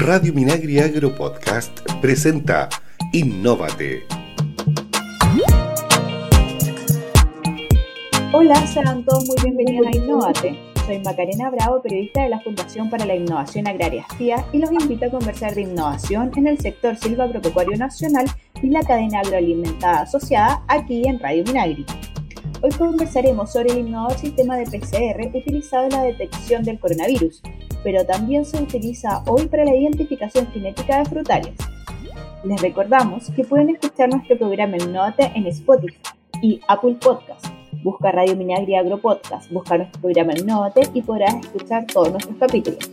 Radio Minagri Agro Podcast presenta Innóvate. Hola, sean todos muy bienvenidos a Innóvate. Soy Macarena Bravo, periodista de la Fundación para la Innovación Agraria FIA y los invito a conversar de innovación en el sector silva agropecuario nacional y la cadena agroalimentada asociada aquí en Radio Minagri. Hoy conversaremos sobre el innovador sistema de PCR utilizado en la detección del coronavirus, pero también se utiliza hoy para la identificación genética de frutales. Les recordamos que pueden escuchar nuestro programa Innovate en Spotify y Apple Podcast. Busca Radio Minagri Agro Podcast, busca nuestro programa Innovate y podrás escuchar todos nuestros capítulos.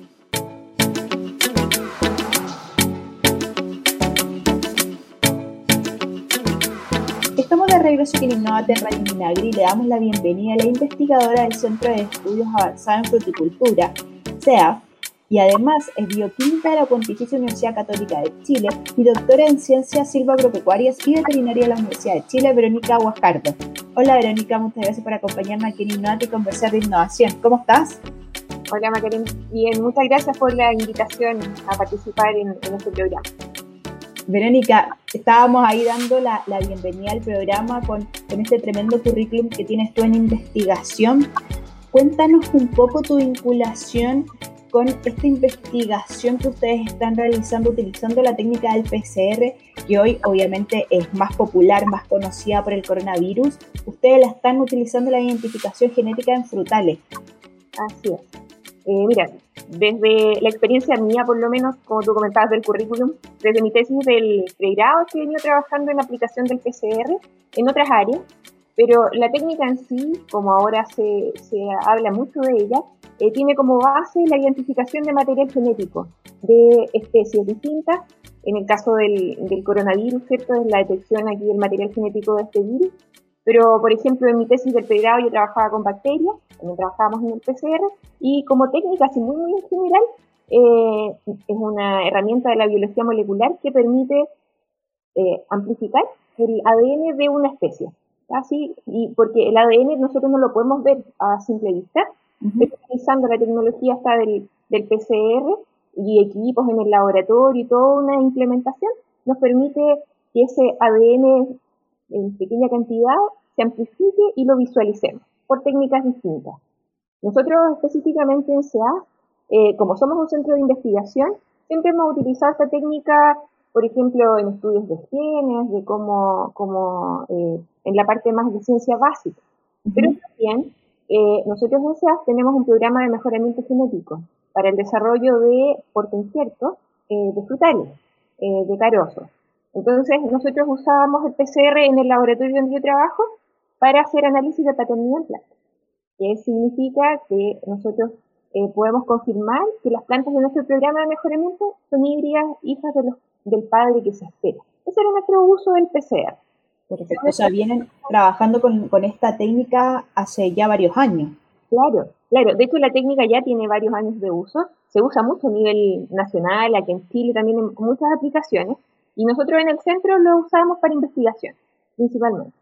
Estamos de regreso en Innovate en Radio Minagri y le damos la bienvenida a la investigadora del Centro de Estudios Avanzados en Fruticultura, CEAF, y además es bioquímica de la Pontificia Universidad Católica de Chile y doctora en Ciencias Silvagropecuarias y Veterinaria de la Universidad de Chile, Verónica Guascardo. Hola Verónica, muchas gracias por acompañarnos aquí en Innovate y conversar de innovación. ¿Cómo estás? Hola Macarena, bien, muchas gracias por la invitación a participar en, este programa. Verónica, estábamos ahí dando la, bienvenida al programa con, con este tremendo currículum que tienes tú en investigación. Cuéntanos un poco tu vinculación con esta investigación que ustedes están realizando utilizando la técnica del PCR, que hoy obviamente es más popular, más conocida por el coronavirus. Ustedes la están utilizando la identificación genética en frutales. Así es. Eh, mira, desde la experiencia mía, por lo menos, como tú comentabas del currículum, desde mi tesis del pregrado he venido trabajando en la aplicación del PCR en otras áreas, pero la técnica en sí, como ahora se, habla mucho de ella, eh, tiene como base la identificación de material genético de especies distintas. En el caso del, del coronavirus, ¿cierto? Es la detección aquí del material genético de este virus. Pero, por ejemplo, en mi tesis del pregrado yo trabajaba con bacterias, también trabajábamos en el PCR, y como técnica, así muy, muy en general, eh, es una herramienta de la biología molecular que permite eh, amplificar el ADN de una especie. Así, y porque el ADN nosotros no lo podemos ver a simple vista, utilizando la tecnología hasta del, del PCR y equipos en el laboratorio y toda una implementación, nos permite que ese ADN en pequeña cantidad se amplifique y lo visualicemos por técnicas distintas. Nosotros específicamente en CA, eh, como somos un centro de investigación, siempre hemos utilizado esta técnica, por ejemplo, en estudios de genes, de cómo, cómo eh, en la parte más de ciencia básica. Pero también eh, nosotros en SEAF tenemos un programa de mejoramiento genético para el desarrollo de portainciertos eh, de frutales, eh, de carosos. Entonces, nosotros usábamos el PCR en el laboratorio donde yo trabajo para hacer análisis de paternidad en plantas, que significa que nosotros podemos confirmar que las plantas de nuestro programa de mejoramiento son híbridas, hijas de los, del padre que se espera. Ese era nuestro uso del PCR. Perfecto, o sea, vienen trabajando con, con, esta técnica hace ya varios años. Claro, claro. De hecho, la técnica ya tiene varios años de uso. Se usa mucho a nivel nacional, aquí en Chile también en muchas aplicaciones. Y nosotros en el centro lo usamos para investigación, principalmente.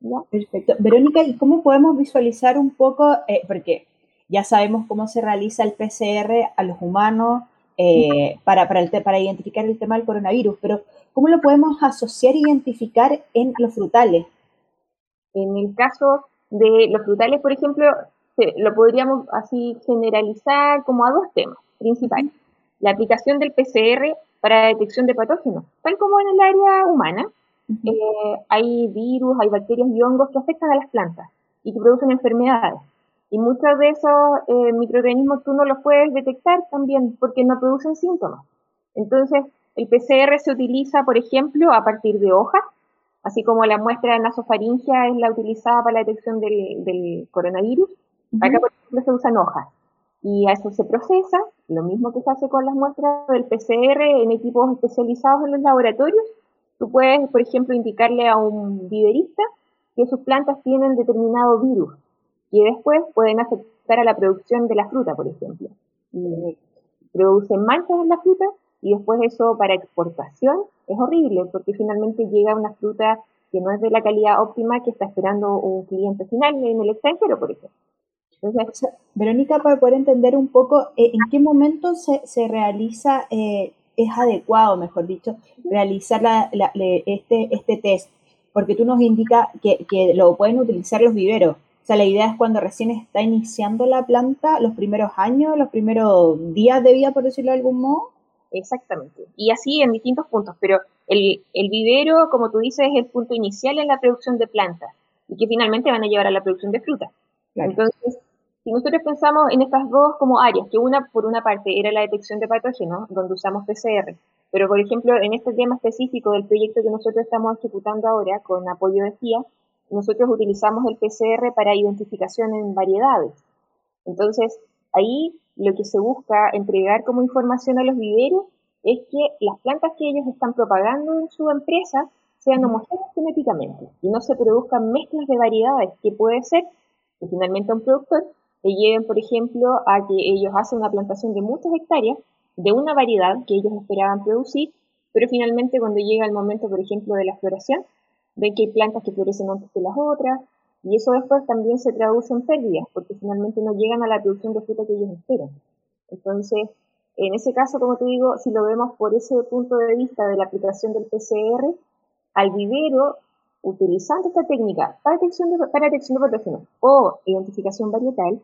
¿ya? Perfecto. Verónica, ¿y cómo podemos visualizar un poco, eh, porque ya sabemos cómo se realiza el PCR a los humanos eh, para, para, el, para identificar el tema del coronavirus, pero ¿Cómo lo podemos asociar e identificar en los frutales? En el caso de los frutales, por ejemplo, lo podríamos así generalizar como a dos temas principales. La aplicación del PCR para detección de patógenos, tal como en el área humana. Eh, hay virus, hay bacterias y hongos que afectan a las plantas y que producen enfermedades. Y muchos de esos eh, microorganismos tú no los puedes detectar también porque no producen síntomas. Entonces, el PCR se utiliza, por ejemplo, a partir de hojas, así como la muestra nasofaringia es la utilizada para la detección del, coronavirus. Acá, por ejemplo, se usan hojas. Y a eso se procesa, lo mismo que se hace con las muestras del PCR en equipos especializados en los laboratorios. Tú puedes, por ejemplo, indicarle a un viverista que sus plantas tienen determinado virus y después pueden afectar a la producción de la fruta, por ejemplo. Y producen manchas en la fruta y después eso para exportación es horrible porque finalmente llega una fruta que no es de la calidad óptima que está esperando un cliente final en el extranjero, por ejemplo. Entonces, Verónica, para poder entender un poco, eh, ¿en qué momento se, se realiza eh, es adecuado, mejor dicho, realizar este, este test? Porque tú nos indicas que, que lo pueden utilizar los viveros. O sea, la idea es cuando recién está iniciando la planta, los primeros años, los primeros días de vida, por decirlo de algún modo. Exactamente. Y así en distintos puntos, pero el, el, vivero, como tú dices, es el punto inicial en la producción de plantas y que finalmente van a llevar a la producción de fruta. Entonces, si nosotros pensamos en estas dos como áreas, que una por una parte era la detección de patógenos, donde usamos PCR, pero por ejemplo en este tema específico del proyecto que nosotros estamos ejecutando ahora con apoyo de FIA, nosotros utilizamos el PCR para identificación en variedades. Entonces, ahí lo que se busca entregar como información a los viveros es que las plantas que ellos están propagando en su empresa sean homogéneas genéticamente y no se produzcan mezclas de variedades que puede ser que finalmente a un productor le lleven, por ejemplo, a que ellos hacen una plantación de muchas hectáreas de una variedad que ellos esperaban producir, pero finalmente cuando llega el momento, por ejemplo, de la floración, ven que hay plantas que florecen antes que las otras, y eso después también se traduce en pérdidas, porque finalmente no llegan a la producción de fruta que ellos esperan. Entonces, en ese caso, como te digo, si lo vemos por ese punto de vista de la aplicación del PCR, al vivero, utilizando esta técnica para detección de, patógenos o identificación varietal,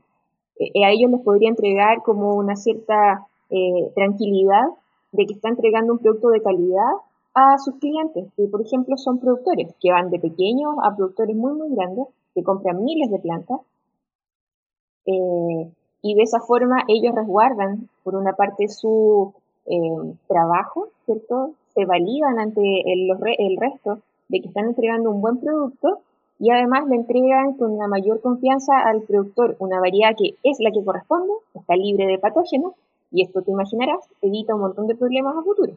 eh, a ellos les podría entregar como una cierta eh, tranquilidad de que está entregando un producto de calidad a sus clientes, que por ejemplo son productores, que van de pequeños a productores muy, muy grandes, que compran miles de plantas. Eh, y de esa forma ellos resguardan, por una parte, su eh, trabajo, ¿cierto? Se validan ante el, resto de que están entregando un buen producto y además le entregan con una mayor confianza al productor una variedad que es la que corresponde, está libre de patógenos y esto te imaginarás evita un montón de problemas a futuro.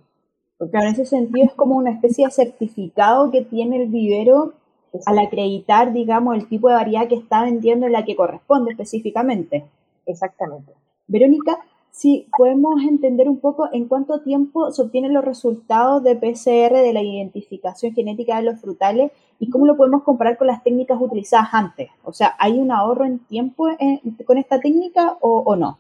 En ese sentido es como una especie de certificado que tiene el vivero al acreditar, digamos, el tipo de variedad que está vendiendo en la que corresponde específicamente. Exactamente. Verónica, si podemos entender un poco en cuánto tiempo se obtienen los resultados de PCR de la identificación genética de los frutales y cómo lo podemos comparar con las técnicas utilizadas antes. O sea, ¿hay un ahorro en tiempo con esta técnica o, no?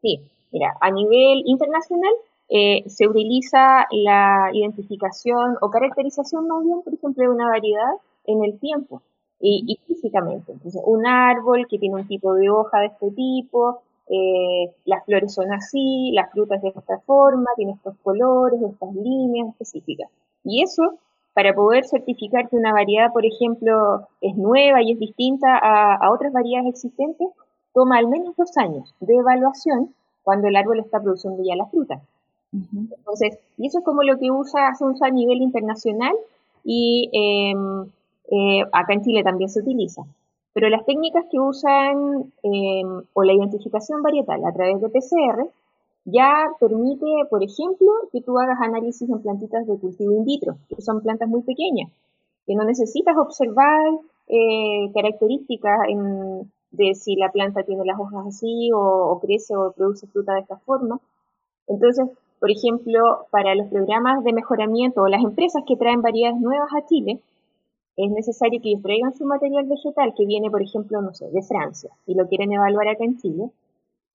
Sí, mira, a nivel internacional eh, se utiliza la identificación o caracterización más bien, por ejemplo, de una variedad en el tiempo y, físicamente. Entonces, un árbol que tiene un tipo de hoja de este tipo, eh, las flores son así, las frutas de esta forma, tiene estos colores, estas líneas específicas. Y eso, para poder certificar que una variedad, por ejemplo, es nueva y es distinta a, otras variedades existentes, toma al menos dos años de evaluación cuando el árbol está produciendo ya la fruta. Entonces, y eso es como lo que usa, se usa a nivel internacional y em, eh, acá en Chile también se utiliza. Pero las técnicas que usan em, o la identificación varietal a través de PCR ya permite, por ejemplo, que tú hagas análisis en plantitas de cultivo in vitro, que son plantas muy pequeñas, que no necesitas observar eh, características de si la planta tiene las hojas así o, o crece o produce fruta de esta forma. Entonces, por ejemplo, para los programas de mejoramiento o las empresas que traen variedades nuevas a Chile, es necesario que ellos traigan su material vegetal que viene, por ejemplo, no sé, de Francia y lo quieren evaluar acá en Chile.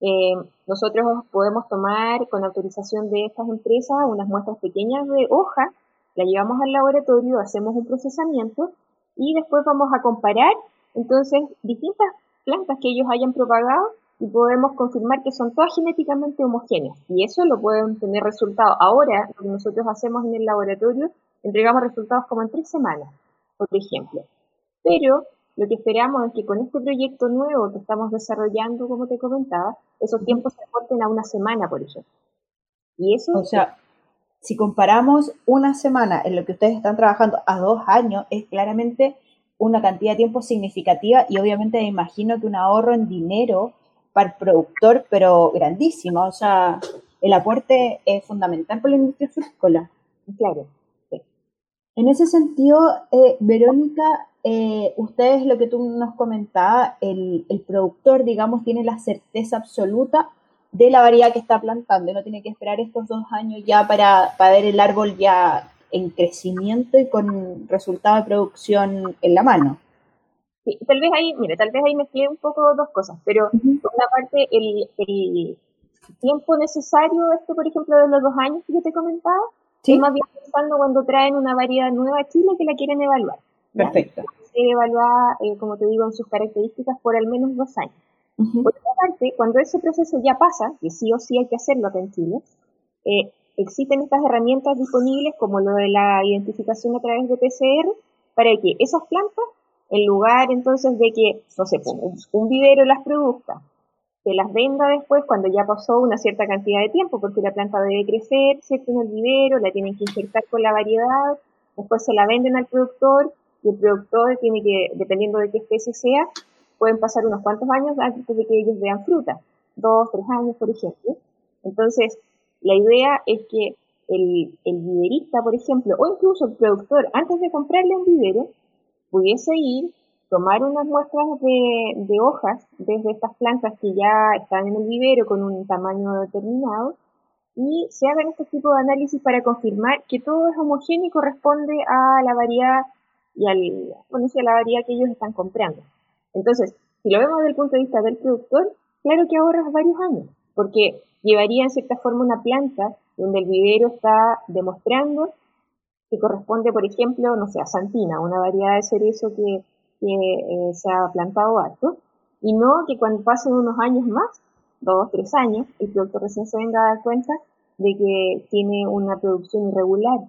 Eh, nosotros podemos tomar con autorización de estas empresas unas muestras pequeñas de hoja, la llevamos al laboratorio, hacemos un procesamiento y después vamos a comparar entonces distintas plantas que ellos hayan propagado y podemos confirmar que son todas genéticamente homogéneas. Y eso lo pueden tener resultados. Ahora, lo que nosotros hacemos en el laboratorio, entregamos resultados como en tres semanas por ejemplo. Pero lo que esperamos es que con este proyecto nuevo que estamos desarrollando, como te comentaba, esos tiempos se acorten a una semana, por ejemplo. Y eso... O sea, si comparamos una semana en lo que ustedes están trabajando a dos años, es claramente una cantidad de tiempo significativa y obviamente me imagino que un ahorro en dinero para el productor, pero grandísimo. O sea, el aporte es fundamental para la industria frutícola. Claro. En ese sentido, eh, Verónica, eh, ustedes lo que tú nos comentabas, el, productor, digamos, tiene la certeza absoluta de la variedad que está plantando no tiene que esperar estos dos años ya para, ver el árbol ya en crecimiento y con resultado de producción en la mano. Sí, tal vez ahí, mire, tal vez ahí mezclé un poco dos cosas, pero por una parte el, tiempo necesario, este por ejemplo de los dos años que yo te comentaba, ¿Sí? más bien pensando cuando traen una variedad nueva a Chile que la quieren evaluar. Perfecto. Se evalúa, eh, como te digo, en sus características por al menos dos años. Por otra parte, cuando ese proceso ya pasa, que sí o sí hay que hacerlo acá en Chile, eh, existen estas herramientas disponibles como lo de la identificación a través de PCR para que esas plantas, en lugar entonces de que, no sé, pues, un vivero las produzca, se las venda después cuando ya pasó una cierta cantidad de tiempo, porque la planta debe crecer, ¿cierto? En el vivero, la tienen que injertar con la variedad, después se la venden al productor y el productor tiene que, dependiendo de qué especie sea, pueden pasar unos cuantos años antes de que ellos vean fruta, dos, tres años, por ejemplo. Entonces, la idea es que el, el viverista, por ejemplo, o incluso el productor, antes de comprarle un vivero, pudiese ir, tomar unas muestras de, hojas desde estas plantas que ya están en el vivero con un tamaño determinado y se hagan este tipo de análisis para confirmar que todo es homogéneo y corresponde a la variedad y al, bueno, a la variedad que ellos están comprando. Entonces, si lo vemos desde el punto de vista del productor, claro que ahorras varios años, porque llevaría en cierta forma una planta donde el vivero está demostrando que corresponde, por ejemplo, no sé, a Santina, una variedad de cerezo que, eh, se ha plantado alto, y no que cuando pasen unos años más, dos, tres años, el productor recién se venga a dar cuenta de que tiene una producción irregular,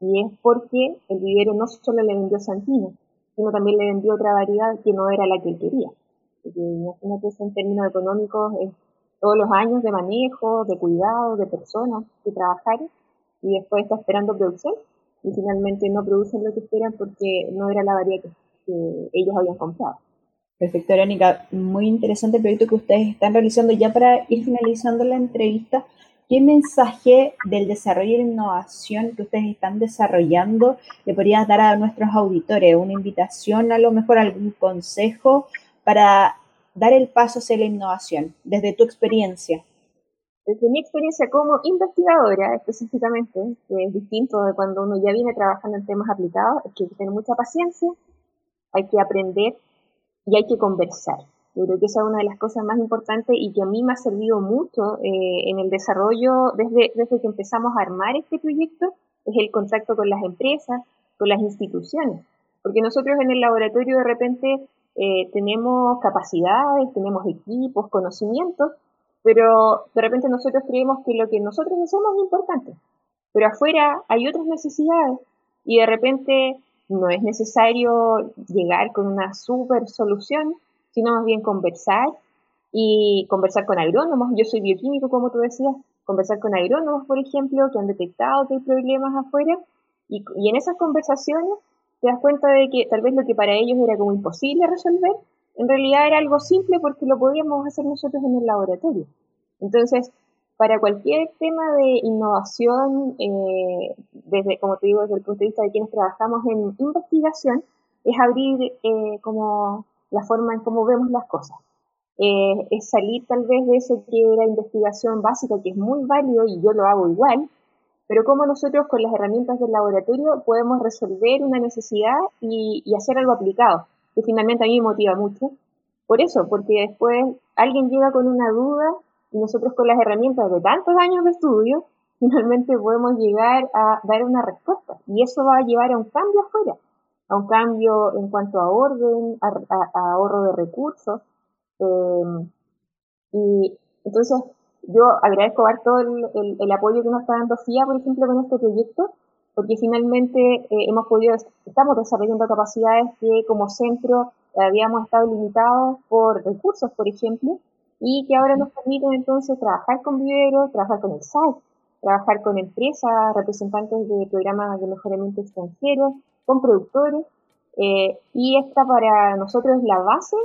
y es porque el vivero no solo le vendió Santina, sino también le vendió otra variedad que no era la que él quería. Porque imagínate en términos económicos, es todos los años de manejo, de cuidado, de personas que trabajar y después está esperando producción y finalmente no producen lo que esperan porque no era la variedad que, ellos habían comprado. Perfecto, Verónica. Muy interesante el proyecto que ustedes están realizando. Ya para ir finalizando la entrevista, ¿qué mensaje del desarrollo y la innovación que ustedes están desarrollando le podrías dar a nuestros auditores? ¿Una invitación, a lo mejor algún consejo para dar el paso hacia la innovación, desde tu experiencia? Desde mi experiencia como investigadora específicamente, que es distinto de cuando uno ya viene trabajando en temas aplicados, es que hay que tener mucha paciencia, hay que aprender y hay que conversar. Yo creo que esa es una de las cosas más importantes y que a mí me ha servido mucho eh, en el desarrollo desde, desde que empezamos a armar este proyecto, es el contacto con las empresas, con las instituciones. Porque nosotros en el laboratorio de repente eh, tenemos capacidades, tenemos equipos, conocimientos, pero de repente nosotros creemos que lo que nosotros hacemos es importante. Pero afuera hay otras necesidades y de repente no es necesario llegar con una super solución, sino más bien conversar y conversar con agrónomos. Yo soy bioquímico, como tú decías, conversar con agrónomos, por ejemplo, que han detectado que hay problemas afuera y, y en esas conversaciones te das cuenta de que tal vez lo que para ellos era como imposible resolver, en realidad era algo simple porque lo podíamos hacer nosotros en el laboratorio. Entonces, para cualquier tema de innovación, eh, desde, como te digo, desde el punto de vista de quienes trabajamos en investigación, es abrir eh, como la forma en cómo vemos las cosas. Eh, es salir tal vez de eso que era investigación básica, que es muy válido y yo lo hago igual, pero cómo nosotros con las herramientas del laboratorio podemos resolver una necesidad y, hacer algo aplicado, que finalmente a mí me motiva mucho. Por eso, porque después alguien llega con una duda y nosotros con las herramientas de tantos años de estudio, finalmente podemos llegar a dar una respuesta. Y eso va a llevar a un cambio afuera, a un cambio en cuanto a orden, a, ahorro de recursos. Eh, y entonces, yo agradezco harto el, el, apoyo que nos está dando FIA, por ejemplo, con este proyecto, porque finalmente eh, hemos podido, estamos desarrollando capacidades que como centro habíamos estado limitados por recursos, por ejemplo, y que ahora nos permiten entonces trabajar con viveros, trabajar con el SAC, trabajar con empresas, representantes de programas de mejoramiento extranjero, con productores, eh, y esta para nosotros es la base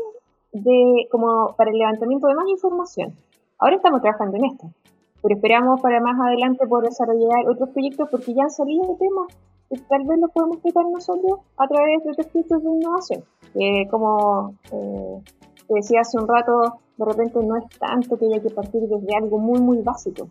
de, como para el levantamiento de más información. Ahora estamos trabajando en esto, pero esperamos para más adelante poder desarrollar otros proyectos porque ya han salido temas que tal vez los podemos explicar nosotros a través de otros proyectos de innovación. como eh, te decía hace un rato, de repente no es tanto que haya que partir desde algo muy, muy básico,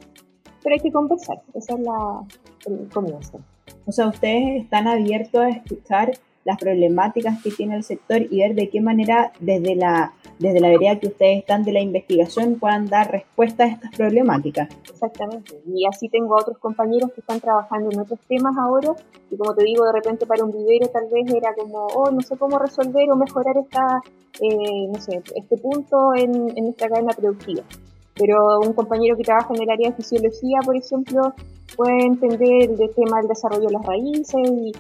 pero hay que conversar, esa es la, el comienzo. O sea, ustedes están abiertos a escuchar las problemáticas que tiene el sector y ver de qué manera desde la, desde la vereda que ustedes están de la investigación puedan dar respuesta a estas problemáticas. Exactamente. Y así tengo otros compañeros que están trabajando en otros temas ahora y como te digo, de repente para un vivero tal vez era como, oh, no sé cómo resolver o mejorar esta, eh, no sé, este punto en, en nuestra cadena productiva pero un compañero que trabaja en el área de fisiología, por ejemplo, puede entender el tema del desarrollo de las raíces y,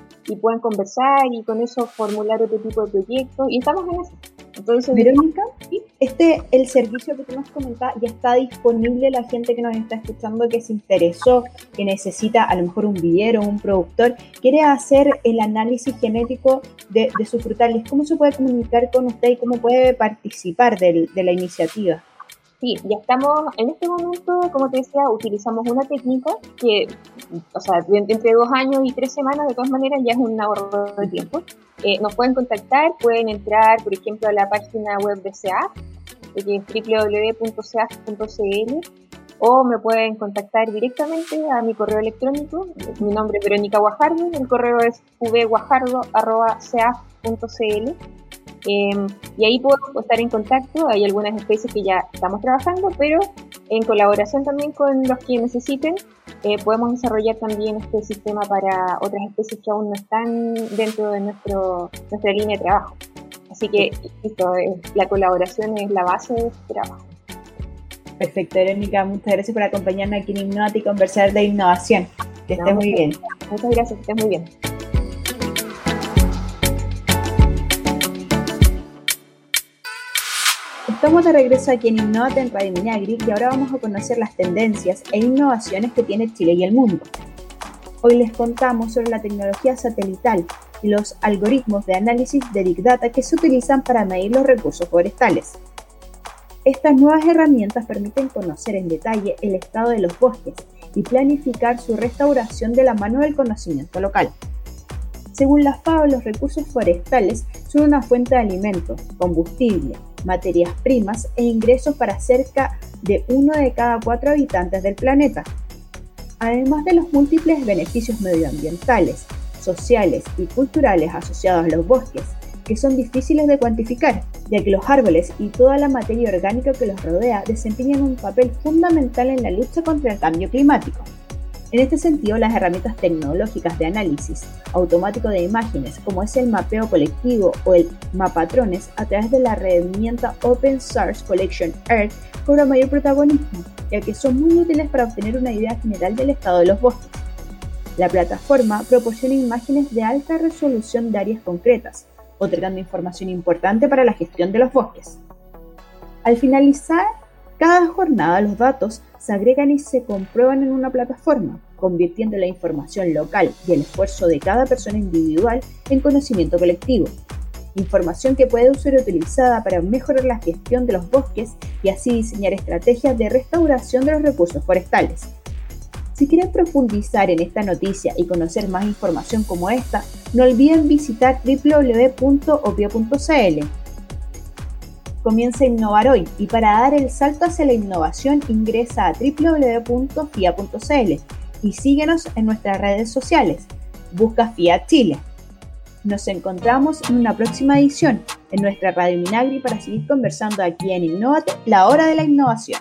pueden conversar y con eso formular otro tipo de proyectos y estamos en eso. Entonces, Verónica, este, el servicio que tú nos comentabas ya está disponible la gente que nos está escuchando que se interesó, que necesita a lo mejor un vivero, un productor, quiere hacer el análisis genético de, de sus frutales. ¿Cómo se puede comunicar con usted y cómo puede participar de la iniciativa? Sí, ya estamos, en este momento, como te decía, utilizamos una técnica que, o sea, entre dos años y tres semanas, de todas maneras, ya es un ahorro de tiempo. Eh, nos pueden contactar, pueden entrar, por ejemplo, a la página web de SEAF, que es www.seaf.cl, o me pueden contactar directamente a mi correo electrónico. Mi nombre es Verónica Guajardo, el correo es vguajardo.seaf.cl Em, y ahí podemos estar en contacto. Hay algunas especies que ya estamos trabajando, pero en colaboración también con los que necesiten, eh, podemos desarrollar también este sistema para otras especies que aún no están dentro de nuestro, nuestra línea de trabajo. Así que esto, la colaboración es la base de este trabajo. Perfecto, Verónica, muchas gracias por acompañarnos aquí en Innovat y conversar de innovación. Que estés muy bien. Muchas gracias, que estés muy bien. Estamos de regreso aquí en Innovate en Radio Minagri y ahora vamos a conocer las tendencias e innovaciones que tiene Chile y el mundo. Hoy les contamos sobre la tecnología satelital y los algoritmos de análisis de Big Data que se utilizan para medir los recursos forestales. Estas nuevas herramientas permiten conocer en detalle el estado de los bosques y planificar su restauración de la mano del conocimiento local. Según la FAO, los recursos forestales son una fuente de alimentos, combustible, materias primas e ingresos para cerca de uno de cada cuatro habitantes del planeta. Además de los múltiples beneficios medioambientales, sociales y culturales asociados a los bosques, que son difíciles de cuantificar, ya que los árboles y toda la materia orgánica que los rodea desempeñan un papel fundamental en la lucha contra el cambio climático. En este sentido, las herramientas tecnológicas de análisis automático de imágenes, como es el mapeo colectivo o el mapatrones, a través de la herramienta Open Source Collection Earth, cobra mayor protagonismo, ya que son muy útiles para obtener una idea general del estado de los bosques. La plataforma proporciona imágenes de alta resolución de áreas concretas, otorgando información importante para la gestión de los bosques. Al finalizar cada jornada los datos se agregan y se comprueban en una plataforma, convirtiendo la información local y el esfuerzo de cada persona individual en conocimiento colectivo. Información que puede ser utilizada para mejorar la gestión de los bosques y así diseñar estrategias de restauración de los recursos forestales. Si quieren profundizar en esta noticia y conocer más información como esta, no olviden visitar www.opio.cl comienza a innovar hoy y para dar el salto hacia la innovación ingresa a www.fia.cl y síguenos en nuestras redes sociales. Busca FIA Chile. Nos encontramos en una próxima edición en nuestra Radio Minagri para seguir conversando aquí en Innovate, la hora de la innovación.